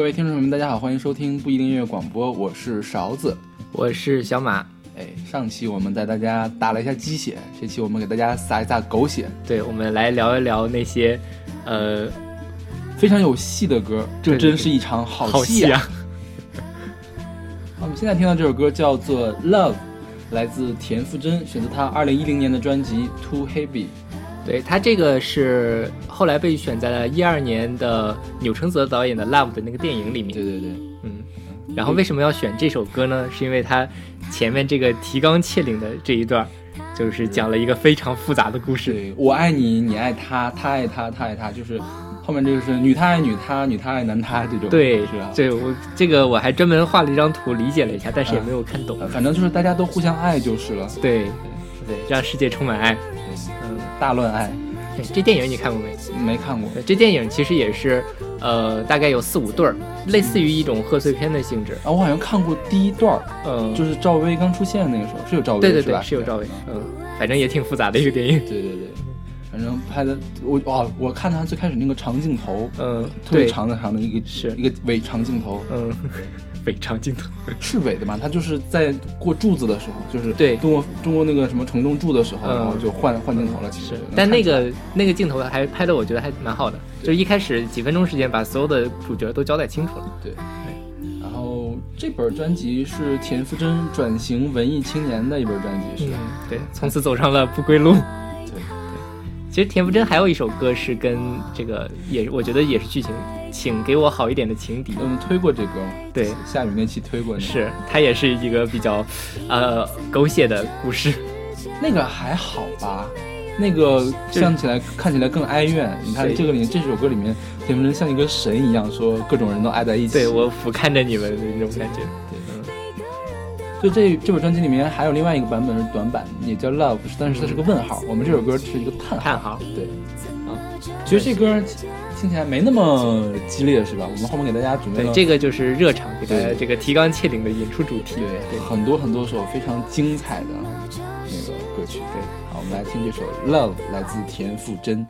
各位听众朋友们，大家好，欢迎收听不一定音乐广播，我是勺子。我是小马，哎，上期我们带大家打了一下鸡血，这期我们给大家撒一撒狗血，对，我们来聊一聊那些，呃，非常有戏的歌，这真是一场好好戏啊！戏啊！好我们现在听到这首歌叫做《Love》，来自田馥甄，选择她二零一零年的专辑《Too Heavy》。对他这个是后来被选在了一二年的钮承泽导演的《Love》的那个电影里面。对对对，嗯，然后为什么要选这首歌呢？是因为它前面这个提纲挈领的这一段，就是讲了一个非常复杂的故事。对我爱你，你爱他，他爱他，他爱他，就是后面这个是女他爱女他，女他爱男他这种，对是吧？对我这个我还专门画了一张图理解了一下，但是也没有看懂。呃反正就是大家都互相爱就是了，对，对，让世界充满爱。嗯，大乱爱，对，这电影你看过没？没看过，这电影其实也是，呃，大概有四五对儿，类似于一种贺岁片的性质。啊，我好像看过第一段儿，嗯，就是赵薇刚出现的那个时候，是有赵薇？对对对，是有赵薇。嗯，反正也挺复杂的一个电影。对对对，反正拍的我哦，我看他最开始那个长镜头，嗯，特别，长的长的一个是一个伪长镜头，嗯，伪长镜头。是尾的嘛？他就是在过柱子的时候，就是对中国中国那个什么承重柱的时候，嗯然后就换换镜头了。其实，，但那个那个镜头还拍的，我觉得还蛮好的。就是一开始几分钟时间，把所有的主角都交代清楚了。对。然后这本专辑是田馥甄转型文艺青年的一本专辑，是对，从此走上了不归路。对。其实田馥甄还有一首歌是跟这个也，我觉得也是剧情，请给我好一点的情敌。我们推过这歌吗？对，下雨那期推过那个。是，它也是一个比较，呃，狗血的故事。那个还好吧，那个像起来看起来更哀怨。你看这个里这首歌里面，田馥甄像一个神一样，说各种人都爱在一起。对我俯瞰着你们的那种感觉。对就这这本专辑里面还有另外一个版本是短版，也叫 Love，但是它是个问号。我们这首歌是一个叹号。叹号。对，啊，其实这歌听起来没那么激烈，是吧？我们后面给大家准备对，了这个就是热场，给大家这个提纲挈领的演出主题。对很多很多首非常精彩的那个歌曲。对，好，我们来听这首 Love，来自田馥甄。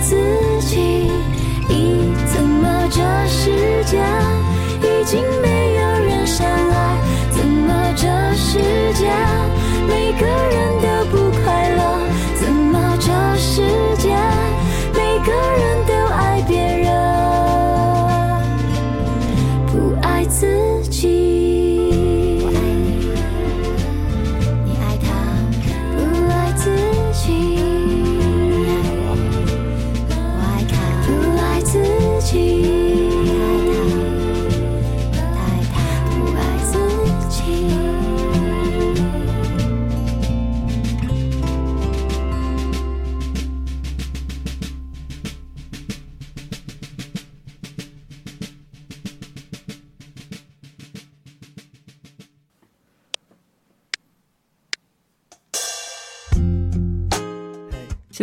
自己一怎么这世界？已经没有人相爱怎么这世界？每个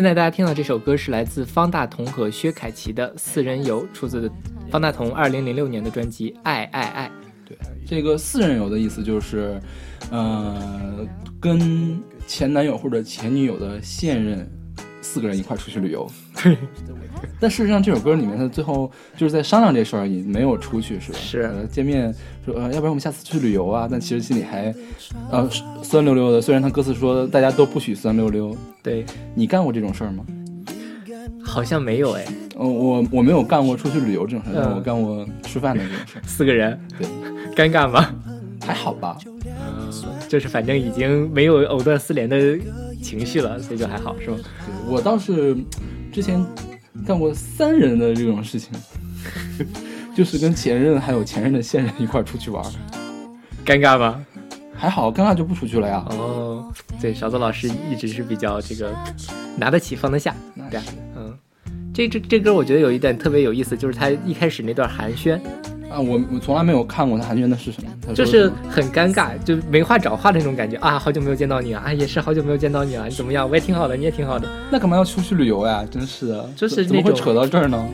现在大家听到这首歌是来自方大同和薛凯琪的《四人游》，出自方大同二零零六年的专辑《爱爱爱》。对，这个四人游的意思就是，呃，跟前男友或者前女友的现任四个人一块出去旅游。对，但事实上这首歌里面，他最后就是在商量这事儿而已，没有出去，是吧？是呃见面说，呃，要不然我们下次去旅游啊？但其实心里还，呃，酸溜溜的。虽然他歌词说大家都不许酸溜溜，对，你干过这种事儿吗？好像没有哎，呃，我我没有干过出去旅游这种事儿，但嗯我干过吃饭的这种事儿，四个人，对，尴尬吗？还好吧？嗯，就是反正已经没有藕断丝连的情绪了，所以就还好，是吧？对我倒是之前干过三人的这种事情，就是跟前任还有前任的现任一块儿出去玩儿，尴尬吗？还好，尴尬就不出去了呀。哦，对，勺子老师一直是比较这个拿得起放得下，对啊，嗯，这这这歌我觉得有一点特别有意思，就是他一开始那段寒暄，啊，我我从来没有看过他寒暄的是什么，就是很尴尬，就没话找话的那种感觉啊，好久没有见到你啊，啊也是好久没有见到你啊，你怎么样？我也挺好的，你也挺好的，那干嘛要出去旅游呀？真是的，就是怎么会扯到这儿呢？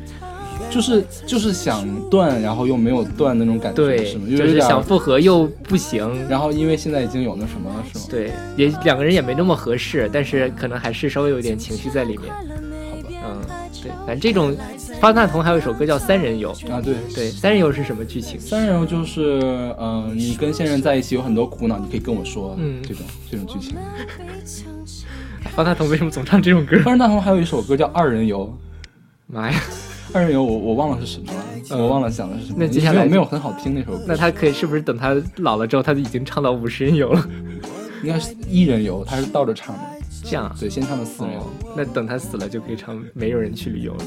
就是就是想断，然后又没有断那种感觉，对是吗？，就是想复合又不行，然后因为现在已经有那什么了，是吗？对，也两个人也没那么合适，但是可能还是稍微有点情绪在里面，嗯，对，反正这种方大同还有一首歌叫《三人游》，啊，对，对，《三人游》是什么剧情？三人游就是，嗯、你跟现任在一起有很多苦恼，你可以跟我说，嗯这种这种剧情。方大同为什么总唱这种歌？方，大同还有一首歌叫《二人游》，妈呀！二人游我我忘了是什么了，我忘了讲的是什么。那接下来没有没有很好听那首歌，那他可以是不是等他老了之后，他就已经唱到五十人游了？应该是一人游，他是倒着唱的，这样啊？对，先唱的四人。哦，那等他死了就可以唱《没有人去旅游》了。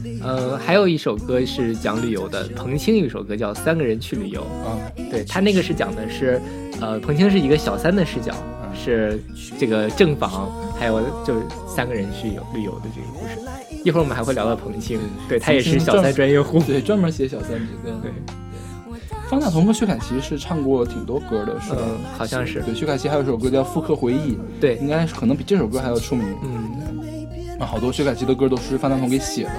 对，呃，还有一首歌是讲旅游的，彭青有一首歌叫《三个人去旅游》。啊，对他那个是讲的是，呃，彭青是一个小三的视角，是这个正房，还有就是三个人去游旅游的这个故事。一会儿我们还会聊到彭青，对他也是小三专业户。对，专门写小三这个。对，方大同和薛凯琪是唱过挺多歌的，是吧？嗯，好像是，对，薛凯琪还有首歌叫《复刻回忆》，对，应该可能比这首歌还要出名。嗯，啊，好多薛凯琪的歌都是方大同给写的，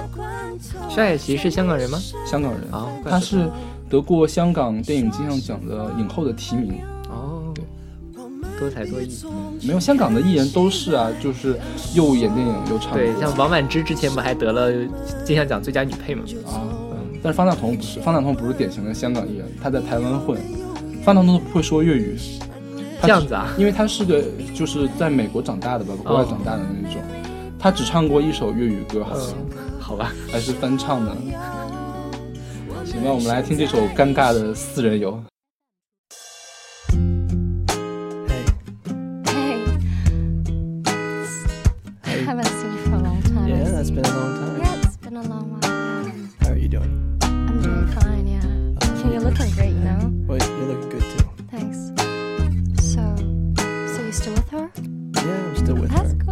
薛凯琪是香港人吗？香港人。哦，怪不得他是得过香港电影金像奖的影后的提名。哦，多才多艺。没有香港的艺人都是啊，就是又演电影又唱歌。对，像王菀之之前不还得了金像奖最佳女配吗？啊，嗯，但是方大同不是，方大同不是典型的香港艺人，他在台湾混，方大同都不会说粤语。他这样子啊？因为他是个就是在美国长大的吧，国外长大的那种，他只唱过一首粤语歌，好像、嗯，好吧。还是翻唱的。行吧，我们来听这首尴尬的四人游。still with That's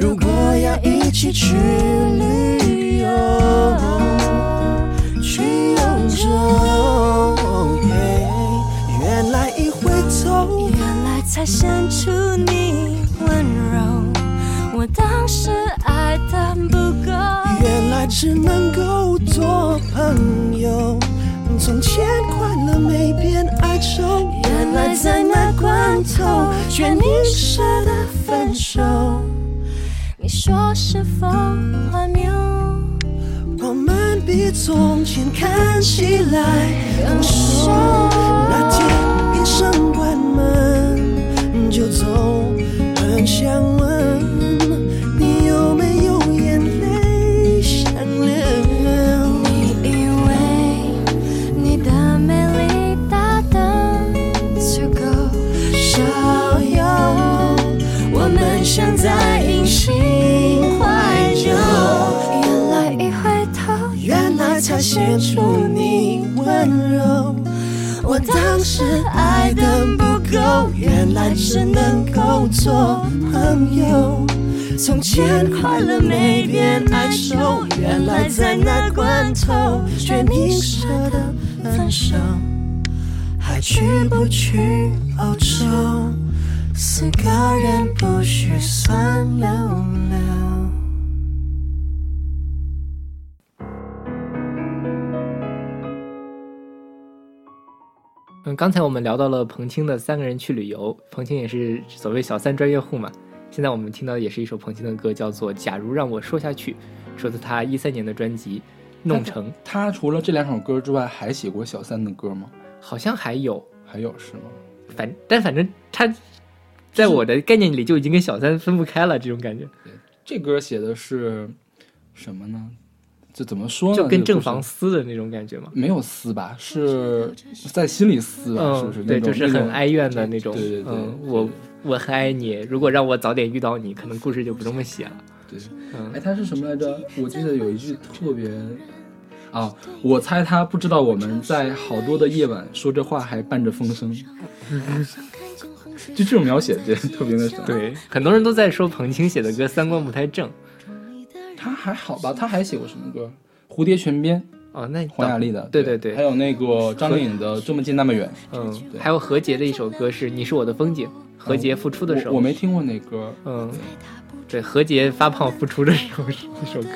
如果要一起去旅游，去欧洲，原来一回头，原来才显出你温柔，我当时爱的不够。原来只能够做朋友。从前快乐没变哀愁，原来在那关头，却你舍得分手。你说是否荒谬？我们比从前看起来更熟。那天医生关门就走，很想显出你温柔。我当时爱的不够，原来只能够做朋友。从前快乐没变哀愁，原来在那关头，却你舍得分手，还去不去欧洲？四个人不许算溜溜。嗯，刚才我们聊到了彭青的三个人去旅游，彭青也是所谓小三专业户嘛。现在我们听到的也是一首彭青的歌，叫做《假如让我说下去》，说自他一三年的专辑《弄成》，他除了这两首歌之外，还写过小三的歌吗？好像还有，还有是吗？反但反正他在我的概念里就已经跟小三分不开了，这种感觉，这歌写的是什么呢？这怎么说呢？就跟正房撕的那种感觉嘛。没有撕吧，是在心里撕吧？是不是？嗯，对，那种就是很哀怨的那种。对对对我我很爱你，如果让我早点遇到你，可能故事就不这么写了。对。嗯哎，他是什么来着？我记得有一句特别啊，我猜他不知道我们在好多的夜晚说这话还伴着风声，就这种描写就特别那什么。，对，很多人都在说彭青写的歌三观不太正。他还好吧？他还写过什么歌？蝴蝶泉边，啊，那黄雅莉的，对对对还有那个张靓颖的《这么近那么远》。嗯，对还有何洁的一首歌是《你是我的风景》，何洁复出的时候，我我没听过那歌，嗯，对，何洁发胖复出的时候是一首歌。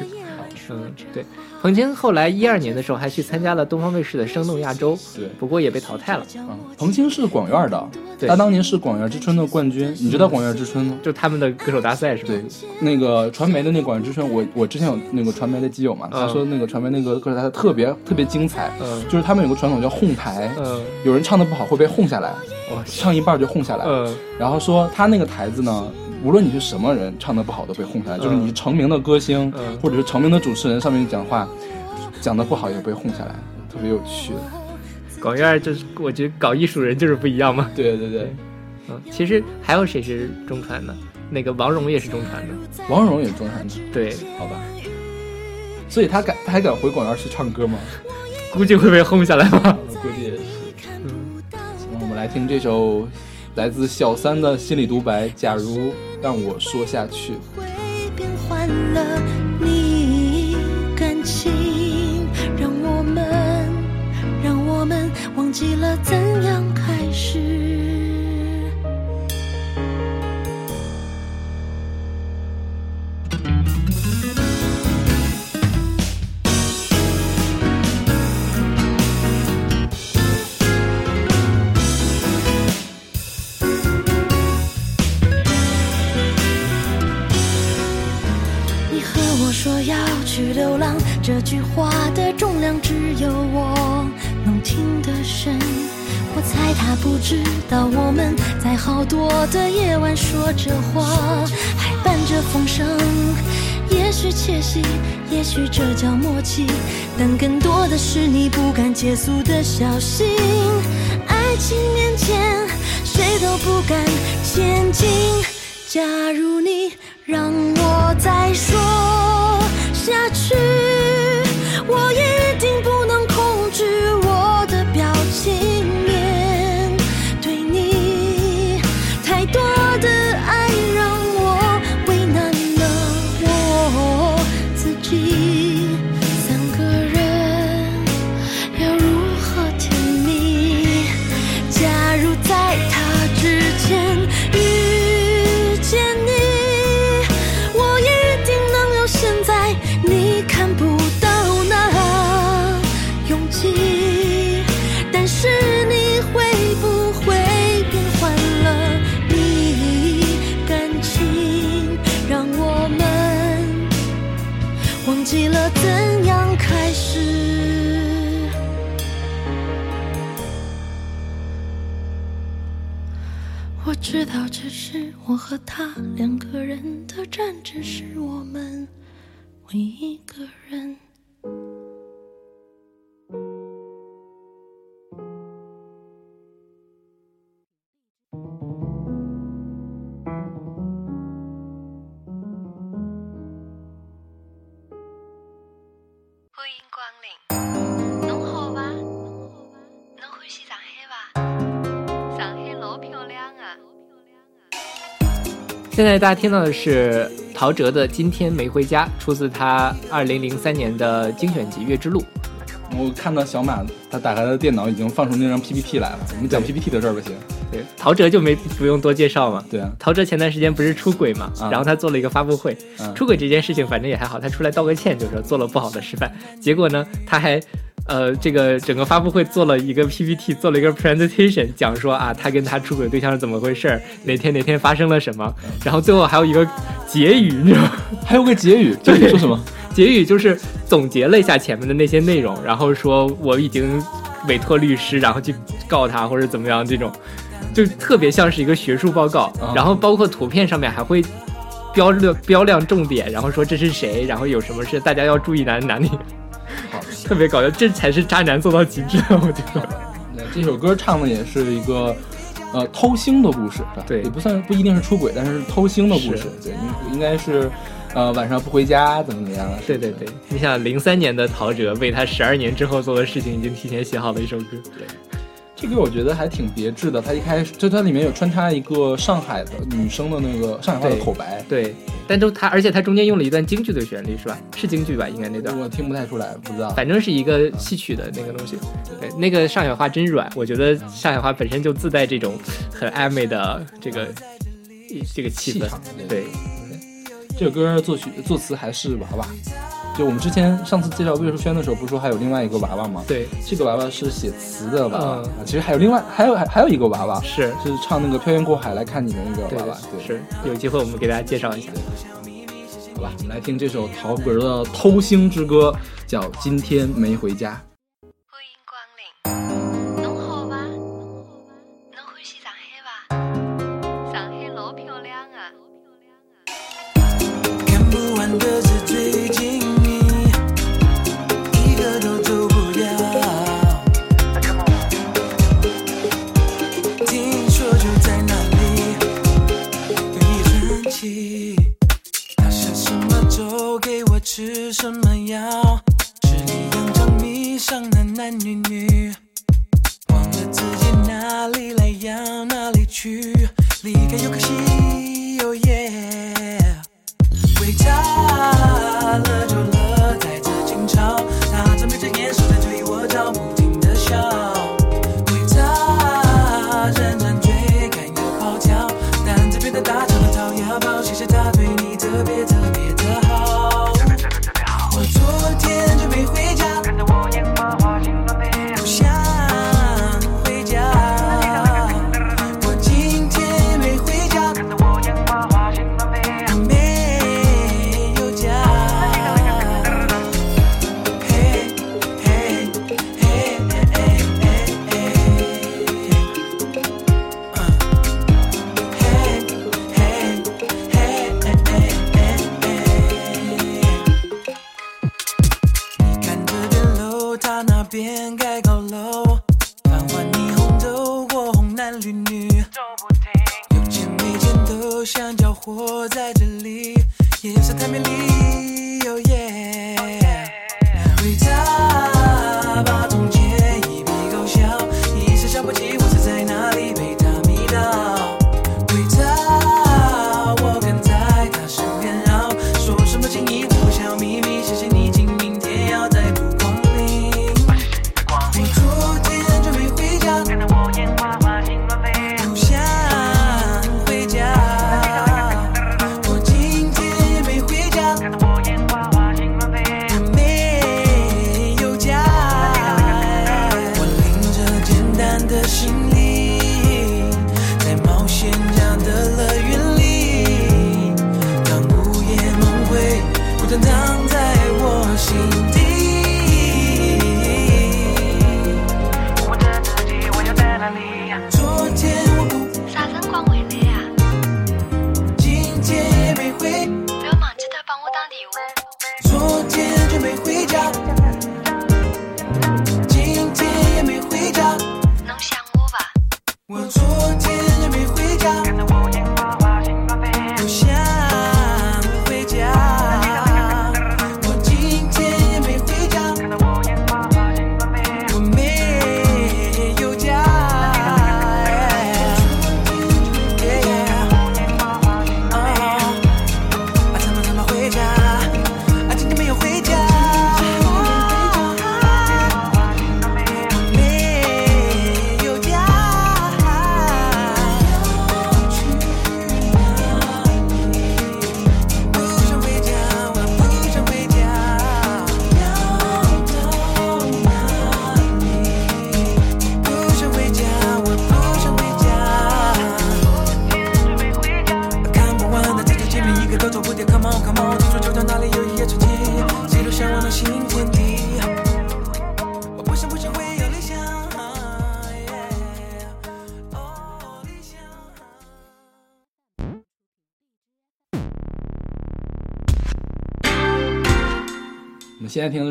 嗯，对，彭青后来一二年的时候还去参加了东方卫视的《生动亚洲》，对。不过也被淘汰了。嗯，彭青是广院的，对。他当年是广院之春的冠军。你知道广院之春吗？就他们的歌手大赛是吧？对，那个传媒的那广院之春，我我之前有那个传媒的基友嘛，他说那个传媒那个歌手大赛特别特别精彩，嗯。就是他们有个传统叫哄台，嗯，有人唱的不好会被哄下来，哦，唱一半就哄下来，嗯。然后说他那个台子呢，无论你是什么人，唱的不好都被哄下来，就是你成名的歌星嗯或者是成名的主持人，上面讲话讲的不好也被哄下来，特别有趣。广院就是我觉得搞艺术人就是不一样嘛。对对对，嗯，其实还有谁是中传的？那个王蓉也是中传的。王蓉也是中传的，对，好吧。所以他敢，他还敢回广院去唱歌吗？估计会被轰下来吧。我估计也是。行，我们来听这首来自小三的心理独白。假如让我说下去，会变换了你感情，让我们，让我们忘记了怎样开始。去流浪，这句话的重量只有我能听得深。我猜他不知道我们在好多的夜晚说着话，还伴着风声。也许窃喜，也许这叫默契，但更多的是你不敢结束的小心。爱情面前，谁都不敢前进。假如你让我再说下去，我和他两个人的战，争是我们唯一个。现在大家听到的是陶喆的《今天没回家》，出自他二零零三年的精选集《月之路》。我看到小马他打开他的电脑已经放出那张 PPT 来了，我们讲 PPT 的事儿吧，行？对，陶喆就没不用多介绍嘛。对啊，陶喆前段时间不是出轨嘛，啊然后他做了一个发布会。嗯出轨这件事情反正也还好，他出来道个歉，就是说做了不好的示范。结果呢，他还呃这个整个发布会做了一个 PPT，做了一个 presentation，讲说啊他跟他出轨对象是怎么回事儿，哪天哪天发生了什么，然后最后还有一个结语，你知道吗？还有个结语，结语说什么？结语就是总结了一下前面的那些内容，然后说我已经委托律师，然后去告他或者怎么样这种，就特别像是一个学术报告。啊然后包括图片上面还会标亮标亮重点，然后说这是谁，然后有什么事大家要注意哪哪里，好，特别搞笑，这才是渣男做到极致，我觉得。对这首歌唱的也是一个呃偷腥的故事，对也不算不一定是出轨，但是偷腥的故事，对，应应该是呃晚上不回家怎么怎么样的。对对对，你想零三年的陶喆为他十二年之后做的事情，已经提前写好了一首歌。这个我觉得还挺别致的，它一开始就它里面有穿插一个上海的女生的那个上海话的口白，对，但都他，而且他中间用了一段京剧的旋律，是吧？是京剧吧？应该那段。我听不太出来，不知道。反正是一个戏曲的那个东西。对，那个上海话真软，我觉得上海话本身就自带这种很暧昧的这个这个气氛。对，这首歌作曲作词还是娃娃，就我们之前上次介绍魏淑萱的时候，不是说还有另外一个娃娃吗？对，这个娃娃是写词的娃娃，其实还有另外还有还还有一个娃娃是，是唱那个《漂洋过海来看你》的那个娃娃，对，是有机会我们给大家介绍一下。好吧，我们来听这首陶喆的《偷星之歌》，叫《今天没回家》。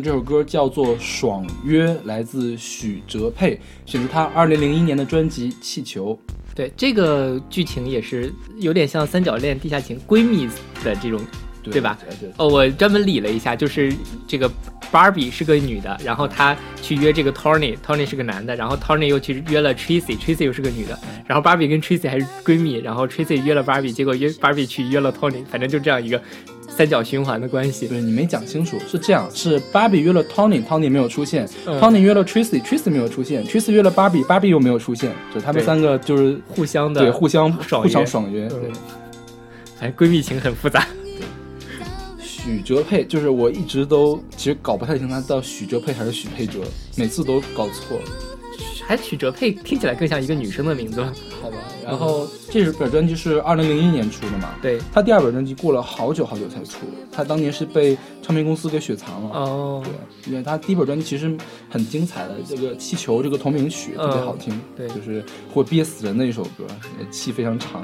这首歌叫做《爽约》，来自许哲佩，选择他二零零一年的专辑《气球》。对，这个剧情也是有点像三角恋、地下情、闺蜜的这种，对吧？对对。哦，我专门理了一下，就是这个 Barbie 是个女的，然后她去约这个 Tony，Tony 是个男的，然后 Tony 又去约了 Tracy，Tracy 又是个女的，然后 Barbie 跟 Tracy 还是闺蜜，然后 Tracy 约了 Barbie，结果约 Barbie 去约了 Tony，反正就这样一个三角循环的关系。对你没讲清楚，是这样：是芭比约了 Tony，Tony 没有出现、嗯 t o n y 约了 Tracy，Tracy 没有出现，Tracy 约了芭比，芭比又没有出现，就他们三个就是互相的对互相互相爽约。对嗯，哎，闺蜜情很复杂。许哲佩就是我一直都其实搞不太清他叫许哲佩还是许佩哲，每次都搞错。还曲哲佩听起来更像一个女生的名字？好吧，然后这本专辑是二零零一年出的嘛？对，他第二本专辑过了好久好久才出，他当年是被唱片公司给雪藏了。哦，对，因为他第一本专辑其实很精彩的，这个《气球》这个同名曲特别好听，嗯对就是会憋死人的一首歌，气非常长。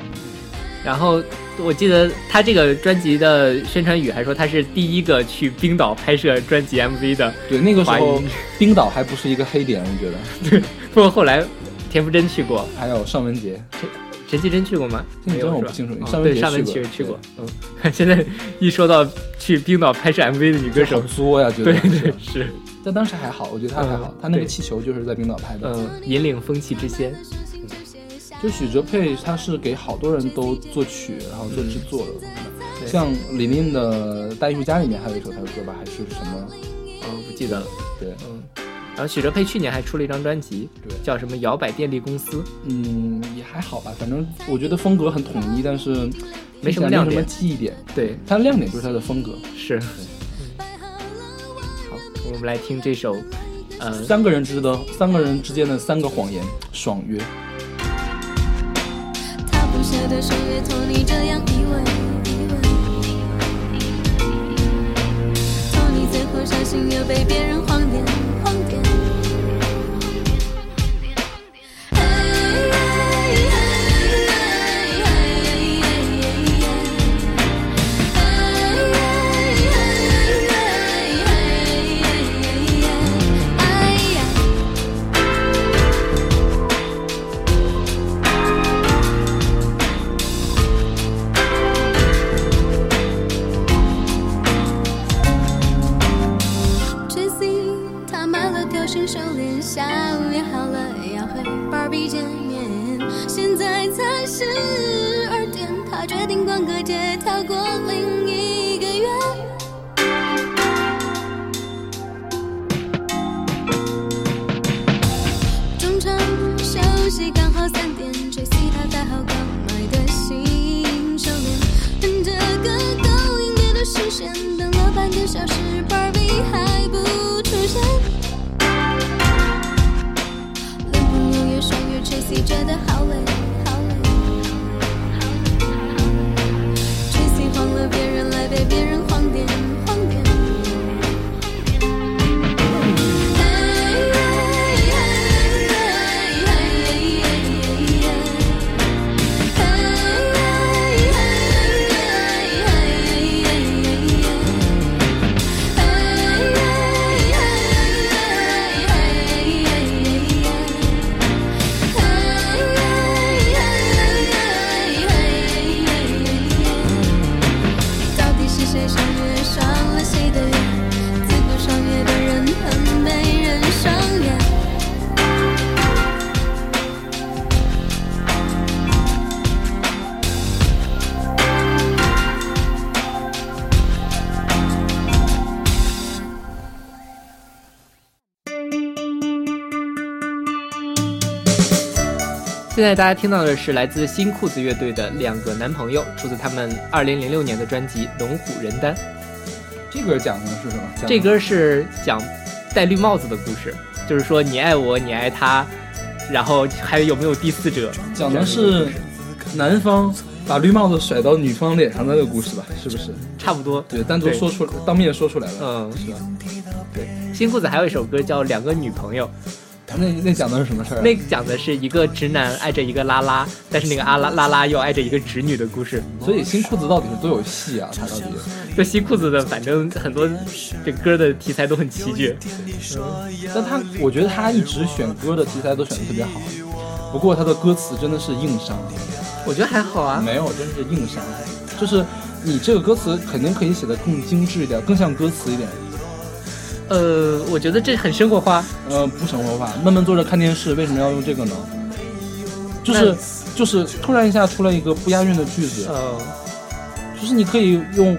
然后我记得他这个专辑的宣传语还说他是第一个去冰岛拍摄专辑 MV 的，对，那个时候冰岛还不是一个黑点，我觉得。不过后来田馥甄去过，还有尚雯婕，陈绮贞去过吗？陈绮贞没有我不清楚哦尚雯婕对尚雯去去过，嗯，现在一说到去冰岛拍摄 MV 的女歌手。好，作呀，觉得。对对是。但当时还好，我觉得她还好嗯，他那个气球就是在冰岛拍的。嗯，引领风气之先，就许哲佩，他是给好多人都作曲，然后做制作的。对。像李玲的《大艺术家》里面还有一首他的歌吧，还是什么？嗯，不记得了，对，嗯。然后许哲佩去年还出了一张专辑，对叫什么摇摆电力公司，嗯，也还好吧，反正我觉得风格很统一，但是没什么听起来没什么亮点记忆点。对，它的亮点就是它的风格。是。嗯好，我们来听这首，呃，三个人之的三个人之间的三个谎言，爽约。他不舍得守约，托你这样以为。不小心又被别人晃言晃电下午约好了要和 Barbie 见面，现在才十二点，他决定逛个街，跳过另一个月。中场休息刚好三点吹吉他戴好刚买的新手链，等着个勾引别的视线，等了半个小时，Barbie 还，Tracy 觉得好累，好累。Tracy 晃了别人来被别人晃点，晃点。现在大家听到的是来自新裤子乐队的《两个男朋友》，出自他们2006年的专辑《龙虎人丹》。这歌讲的是什么？讲这歌是讲戴绿帽子的故事，就是说你爱我，你爱他，然后还有没有第四者？讲的是男方把绿帽子甩到女方脸上的那个故事吧，是不是？差不多。对，单独说出当面说出来了，嗯，是吧？对，新裤子还有一首歌叫《两个女朋友》，那那讲的是什么事儿啊？那讲的是一个直男爱着一个拉拉，但是那个阿拉拉拉又爱着一个直女的故事。所以新裤子到底是多有戏啊？他到底？就新裤子的，反正很多这歌的题材都很奇绝。但他我觉得他一直选歌的题材都选的特别好，不过他的歌词真的是硬伤，我觉得还好啊。没有，真是硬伤。就是你这个歌词肯定可以写的更精致一点，更像歌词一点。呃，我觉得这很生活化。呃，不生活化，闷闷坐着看电视，为什么要用这个呢？就是就是突然一下出来一个不押韵的句子，呃，就是你可以用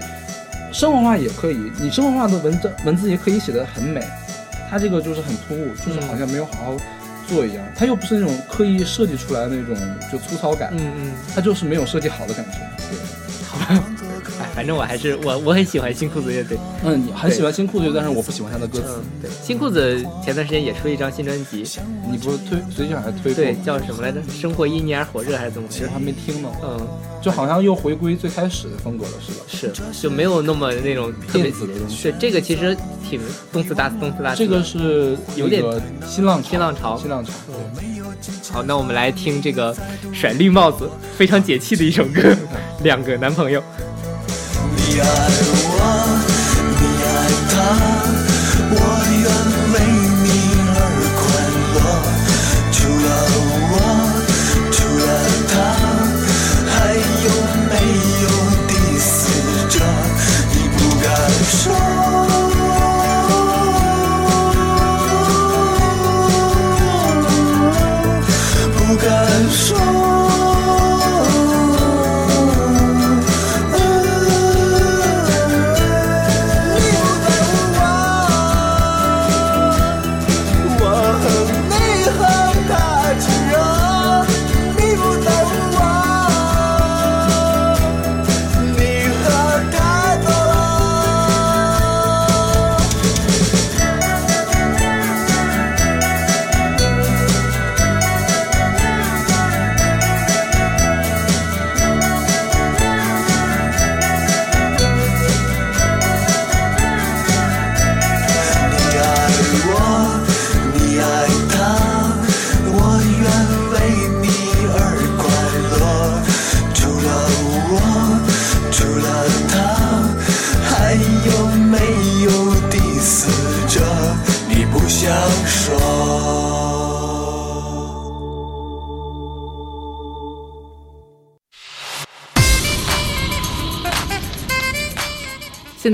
生活化也可以，你生活化的文章文字也可以写得很美，它这个就是很突兀，就是好像没有好好做一样，它又不是那种刻意设计出来的那种就粗糙感，嗯嗯，它就是没有设计好的感觉。对，反正我还是我我很喜欢新裤子乐队。嗯，你很喜欢新裤子，但是我不喜欢他的歌词。嗯，对，新裤子前段时间也出了一张新专辑，你不是推最近还推过对，叫什么来着？生活因你而火热还是怎么？其实还没听呢，嗯，就好像又回归最开始的风格了，是吧？是，就没有那么那种特别电子的东西。是这个其实挺动次打次，动次打次。这个是有点新浪潮新浪潮新浪潮。好，那我们来听这个甩绿帽子，非常解气的一首歌，《两个男朋友》。你爱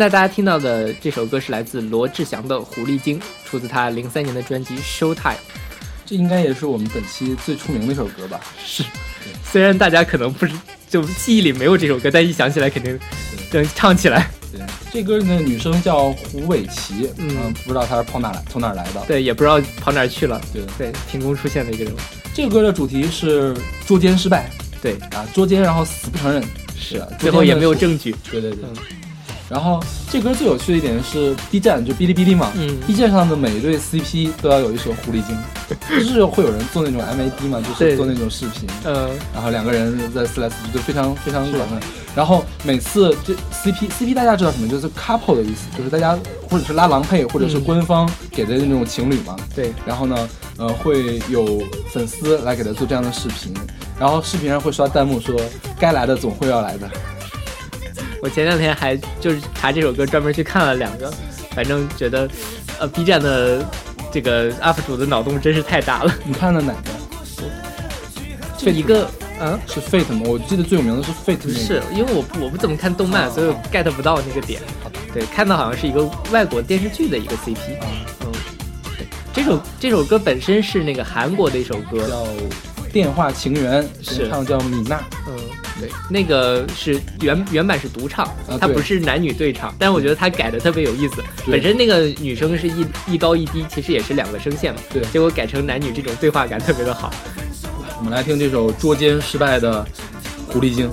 在大家听到的这首歌是来自罗志祥的《狐狸精》，出自他零三年的专辑《Showtime》。这应该也是我们本期最出名的一首歌吧？是，虽然大家可能不是就记忆里没有这首歌，但一想起来肯定能唱起来。对，这歌的女生叫胡伟琪，嗯嗯，不知道她是跑哪来，从哪儿来的。对，也不知道跑哪儿去了。对对，凭空出现的一个人物。这个歌的主题是捉奸失败对，啊，捉奸然后死不承认，是啊，最后也没有证据。对对对。嗯然后这歌最有趣的一点是 B 站，就哔哩哔哩嘛，嗯 b 站上的每一对 CP 都要有一首狐狸精，就是会有人做那种 MAD 嘛，就是做那种视频，嗯，然后两个人在撕来撕去，就非常非常爽快。然后每次这 CP CP 大家知道什么？就是 couple 的意思，就是大家或者是拉郎配，或者是嗯官方给的那种情侣嘛。对，然后呢，呃，会有粉丝来给他做这样的视频，然后视频上会刷弹幕说该来的总会要来的。我前两天还就是查这首歌，专门去看了两个，反正觉得，呃，B 站的这个 UP 主的脑洞真是太大了。你看的哪个？就一个，嗯，是 Fate 吗？我记得最有名的是 Fate 那个。是因为我不我不怎么看动漫，哦所以我 get 不到那个点。对，看到好像是一个外国电视剧的一个 CP。啊，嗯，对，这首这首歌本身是那个韩国的一首歌，叫电话情缘，是唱叫米娜。嗯，对，那个是原原版是独唱，它不是男女对唱，但是我觉得它改的特别有意思。本身那个女生是一一高一低，其实也是两个声线嘛，对结果改成男女这种对话感特别的好。我们来听这首捉奸失败的狐狸精。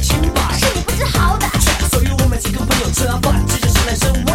清白。是你不知好歹，所以我们几个朋友吃完饭，接着是来生活。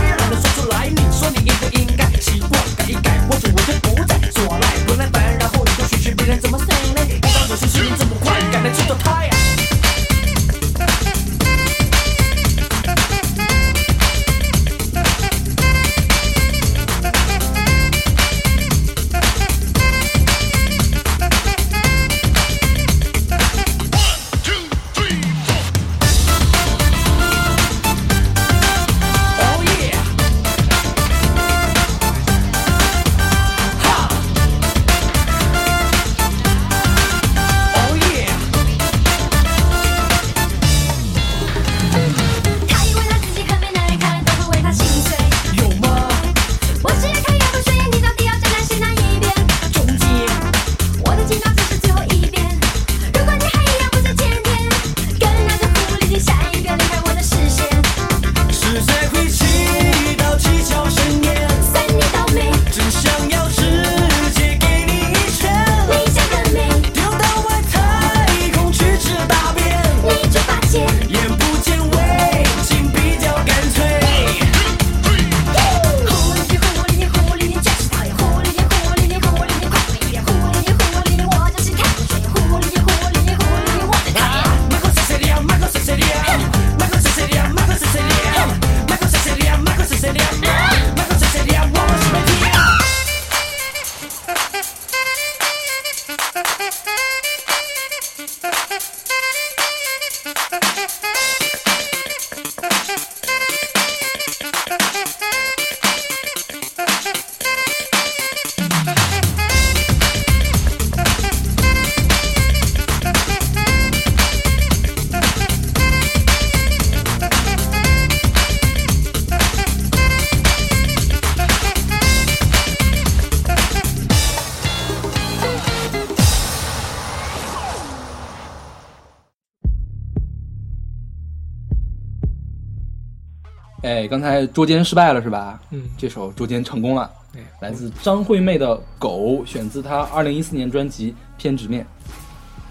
哎，刚才捉奸失败了是吧？嗯这首捉奸成功了。对来自张惠妹的《狗》，选自她二零一四年专辑《偏执面》。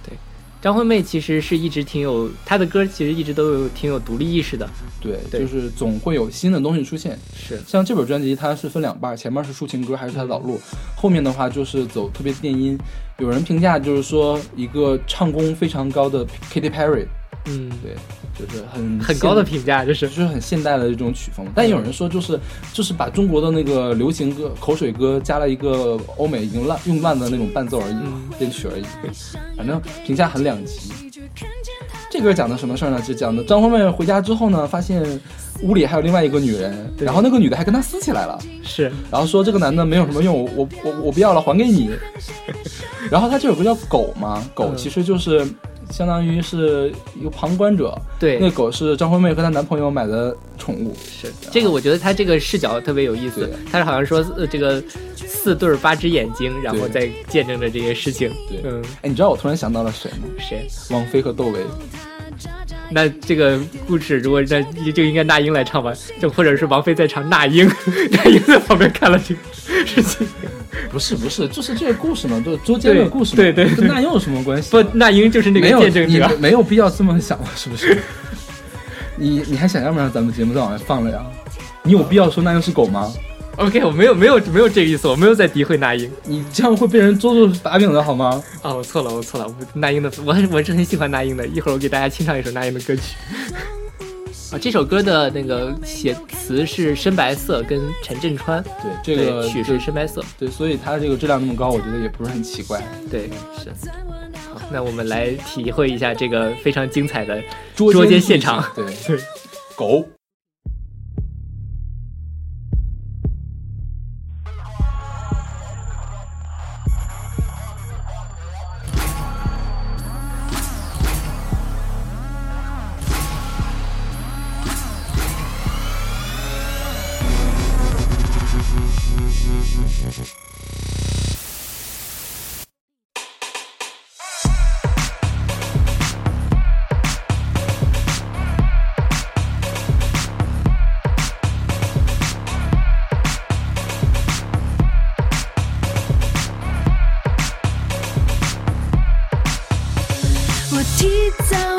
对张惠妹其实是一直挺有她的歌，其实一直都有挺有独立意识的。对，对就是总会有新的东西出现。是，像这本专辑，它是分两半，前面是抒情歌，还是她的老路，后面的话就是走特别电音。有人评价就是说，一个唱功非常高的 Katy Perry，嗯，对，就是很很高的评价，就是就是很现代的这种曲风。但有人说，就是就是把中国的那个流行歌、口水歌加了一个欧美已经烂用烂的那种伴奏而已，嗯编曲而已。反正评价很两极。这歌讲的什么事儿呢？就讲的张惠妹回家之后呢，发现屋里还有另外一个女人，然后那个女的还跟她撕起来了，是然后说这个男的没有什么用，我我我我不要了，还给你。然后他这首歌叫《狗》嘛，狗嗯其实就是相当于是一个旁观者，对那狗是张惠妹和她男朋友买的宠物，是这个，我觉得她这个视角特别有意思对。他是好像说，呃，这个四对八只眼睛，然后对再见证着这些事情。对嗯，哎，你知道我突然想到了谁吗？谁？王菲和窦唯。那这个故事如果那就应该那英来唱吧，就或者是王菲在唱那英，那英在旁边看了这个事情。不是不是，就是这个故事嘛，就是捉奸的故事嘛，对对对跟那英有什么关系？不，那英就是那个见证者。没有必要这么想了，是不是？你你还想要不让咱们节目再往外放了呀？你有必要说那英是狗吗？OK，我没有没有没有这个意思，我没有在诋毁那英。你这样会被人捉住把柄的好吗？啊，我错了，我错了，我那英的，我很我是很喜欢那英的。一会儿我给大家清唱一首那英的歌曲。啊，这首歌的那个写词是深白色跟陈振川，对，这个对曲是深白色，对，所以它这个质量那么高，我觉得也不是很奇怪。对，是。好，那我们来体会一下这个非常精彩的捉捉奸现场。对，对，狗。提早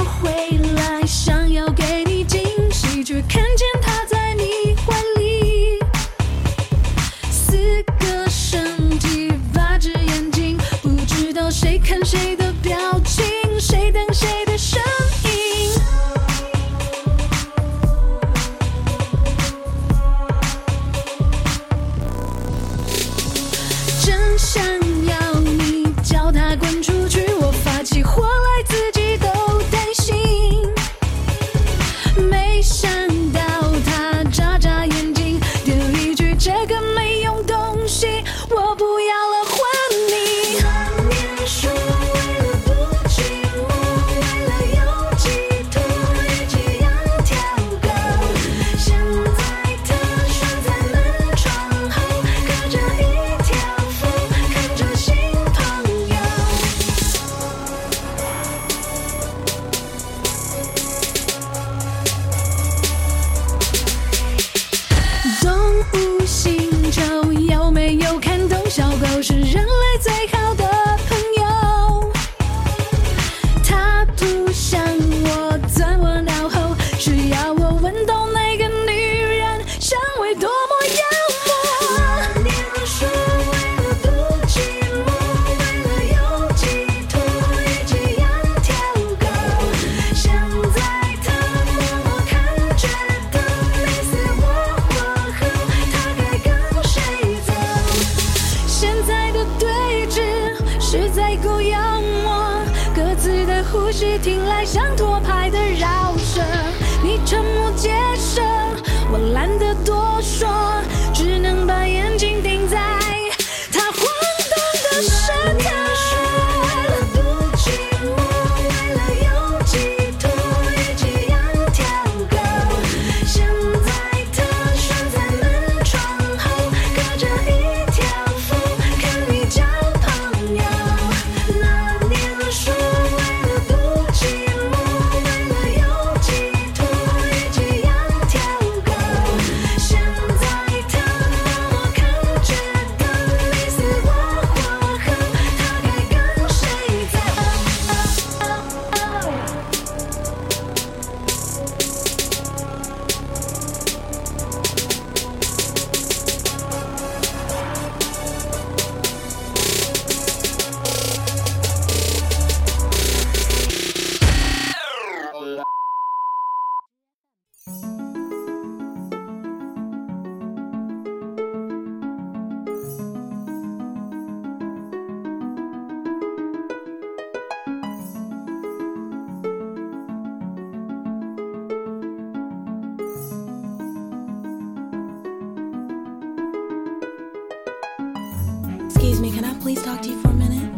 Can I please talk to you for a minute?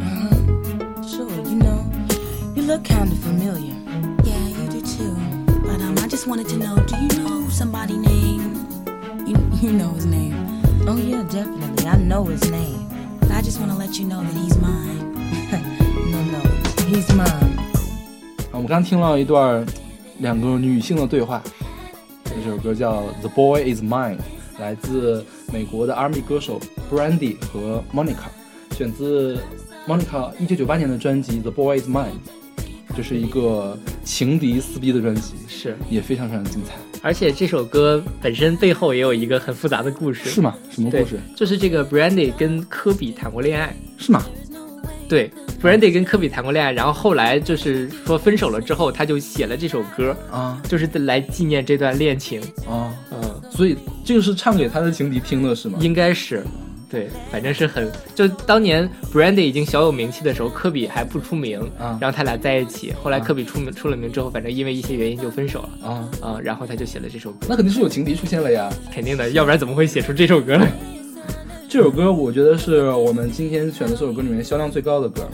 Uh-huh. Sure, you know, you look kind of familiar. Yeah, you do too. But um, I just wanted to know, do you know somebody named? You you know his name. Oh yeah, definitely. I know his name. But I just want to let you know that he's mine. no, no, he's mine. 啊我们刚刚听了一段两个女性的对话，这首歌叫《The Boy Is Mine》，来自美国的 R&B 歌手 Brandy 和 Monica，选自 Monica 一九九八年的专辑《The Boy Is Mine》，这是一个情敌撕逼的专辑，是，也非常非常精彩，而且这首歌本身背后也有一个很复杂的故事。是吗？什么故事？，就是这个 Brandy 跟科比谈过恋爱。是吗？对，Brandy 跟科比谈过恋爱，然后后来就是说分手了之后，他就写了这首歌，啊就是来纪念这段恋情。啊，嗯，所以这个是唱给他的情敌听的，是吗？应该是，对，反正是很就当年 Brandy 已经小有名气的时候，科比还不出名，啊然后他俩在一起，后来啊科比出名出了名之后，反正因为一些原因就分手了。啊，啊、然后他就写了这首歌，那肯定是有情敌出现了呀。肯定的，要不然怎么会写出这首歌来？这首歌我觉得是我们今天选的这首歌里面销量最高的歌，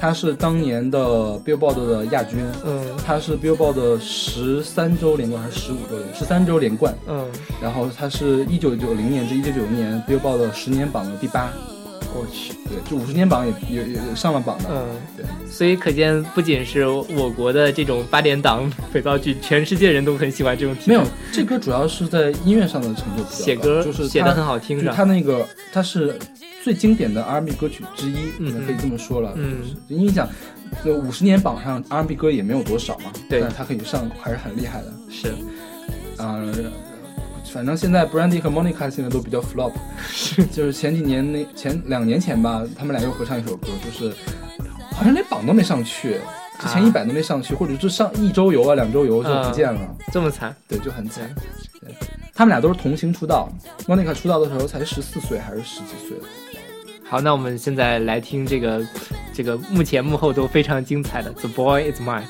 它是当年的 Billboard 的亚军，嗯它是 Billboard 的十三周连冠还是十五周连？十三周连冠。嗯，然后它是一九九零年至一九九零年 Billboard 的十年榜的第八，我去，对，就五十年榜也也也也上了榜的。嗯，对，所以可见，不仅是我国的这种八点档 肥皂剧，全世界人都很喜欢这种题材没有，这歌主要是在音乐上的成就比较高写歌就是写的很好听，就是是吧？它那个它是最经典的 R&B 歌曲之一，嗯可以这么说了。嗯就是因为你想，这五十年榜上 R&B 歌也没有多少嘛，对但是它可以上还是很厉害的。是，啊、反正现在 Brandy 和 Monica 现在都比较 flop，就是前几年那前两年前吧，他们俩又合唱一首歌，就是好像连榜都没上去，之前啊一百都没上去，或者就上一周游啊两周游就不见了，这么惨。对，就很惨。对，他们俩都是同行出道，Monica 出道的时候才十四岁还是十几岁？好，那我们现在来听这个这个幕前幕后都非常精彩的《The Boy Is Mine》。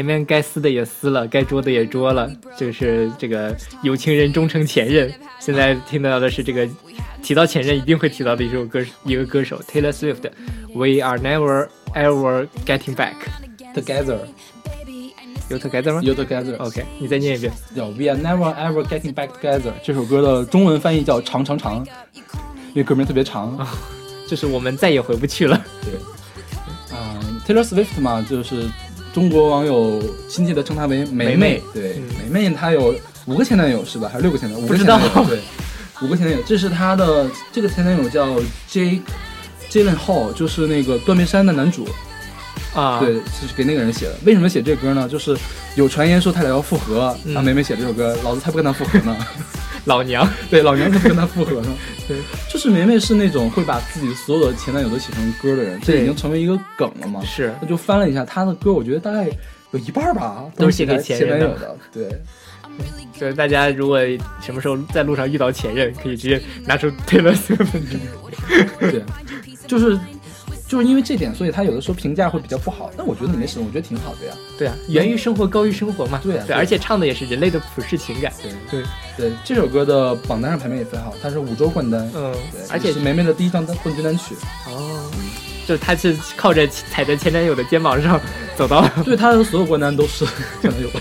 前面该撕的也撕了，该捉的也捉了，就是这个有情人终成前任。现在听到的是这个提到前任一定会提到的一首歌，一个歌手 Taylor Swift，《We Are Never Ever Getting Back》。Together, 有 together 吗 you together. OK，你再念一遍。叫 We are never ever getting back together。这首歌的中文翻译叫长长长，因为歌名特别长。就是我们再也回不去了。对，Taylor Swift 嘛，就是中国网友亲切的称她为梅梅梅对，嗯梅梅她有五个前男友是吧？还是六个前男友？五个不知道前男友对，五个前男友。这是她的这个前男友叫 Jake Jalen Hall，就是那个断背山的男主。啊，对，就是给那个人写的。为什么写这歌呢？就是有传言说他俩要复合，嗯让梅梅写这首歌，老子才不跟他复合呢。老娘，对，老娘怎么跟他复合呢。对，就是梅梅是那种会把自己所有的前男友都写成歌的人，这对已经成为一个梗了嘛。是那就翻了一下她的歌，我觉得大概有一半儿吧，都是写给给前任的前男友的。对，所以大家如果什么时候在路上遇到前任，可以直接拿出 Taylor Swift。对，就是就是因为这点，所以他有的时候评价会比较不好。但我觉得没什么，我觉得挺好的呀。对啊，源于生活，高于生活嘛。对，对啊对啊而且唱的也是人类的普世情感。对对，对，这首歌的榜单上排名也非常好，它是五周冠单。嗯对，，而且是梅梅的第一张单冠军单曲。哦，就是他是靠着踩在前男友的肩膀上走到，对，他的所有冠单都是 前男友的。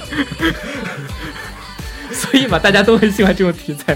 所以嘛，大家都很喜欢这种题材。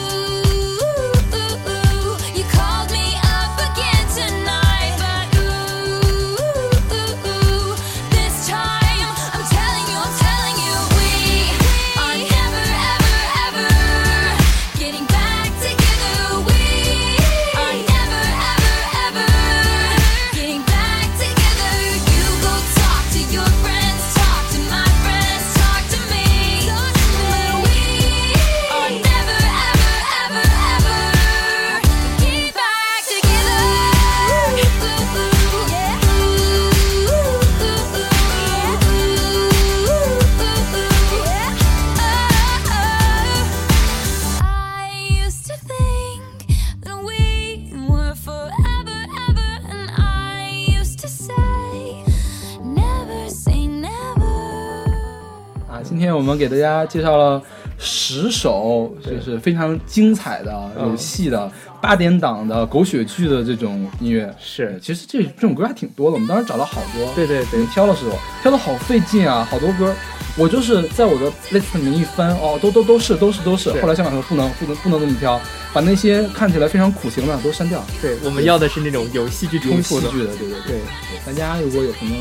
们给大家介绍了十首，就是非常精彩的、嗯有戏的、八点档的、狗血剧的这种音乐。是其实这这种歌还挺多的，我们当时找了好多。对对对挑了十首，挑的好费劲啊，好多歌。我就是在我的 list 里面一翻，哦，都都都是都是都是。后来想想说不能不能不能这么挑，把那些看起来非常苦情的都删掉。对，我们要的是那种有戏剧冲突的。戏剧的，对对对。大家如果有什么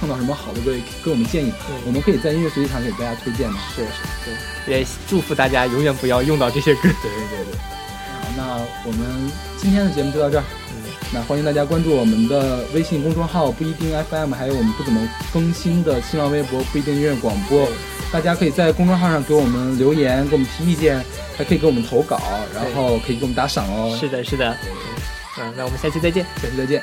碰到什么好的歌，也给我们建议，我们可以在音乐随机场给大家推荐的。是是，对，也祝福大家永远不要用到这些歌。对对对。好，那我们今天的节目就到这儿。嗯，那欢迎大家关注我们的微信公众号不一定 FM，还有我们不怎么更新的新浪微博不一定音乐广播。大家可以在公众号上给我们留言，给我们提意见，还可以给我们投稿，然后可以给我们打赏哦。是的，是的。嗯，那我们下期再见。下期再见。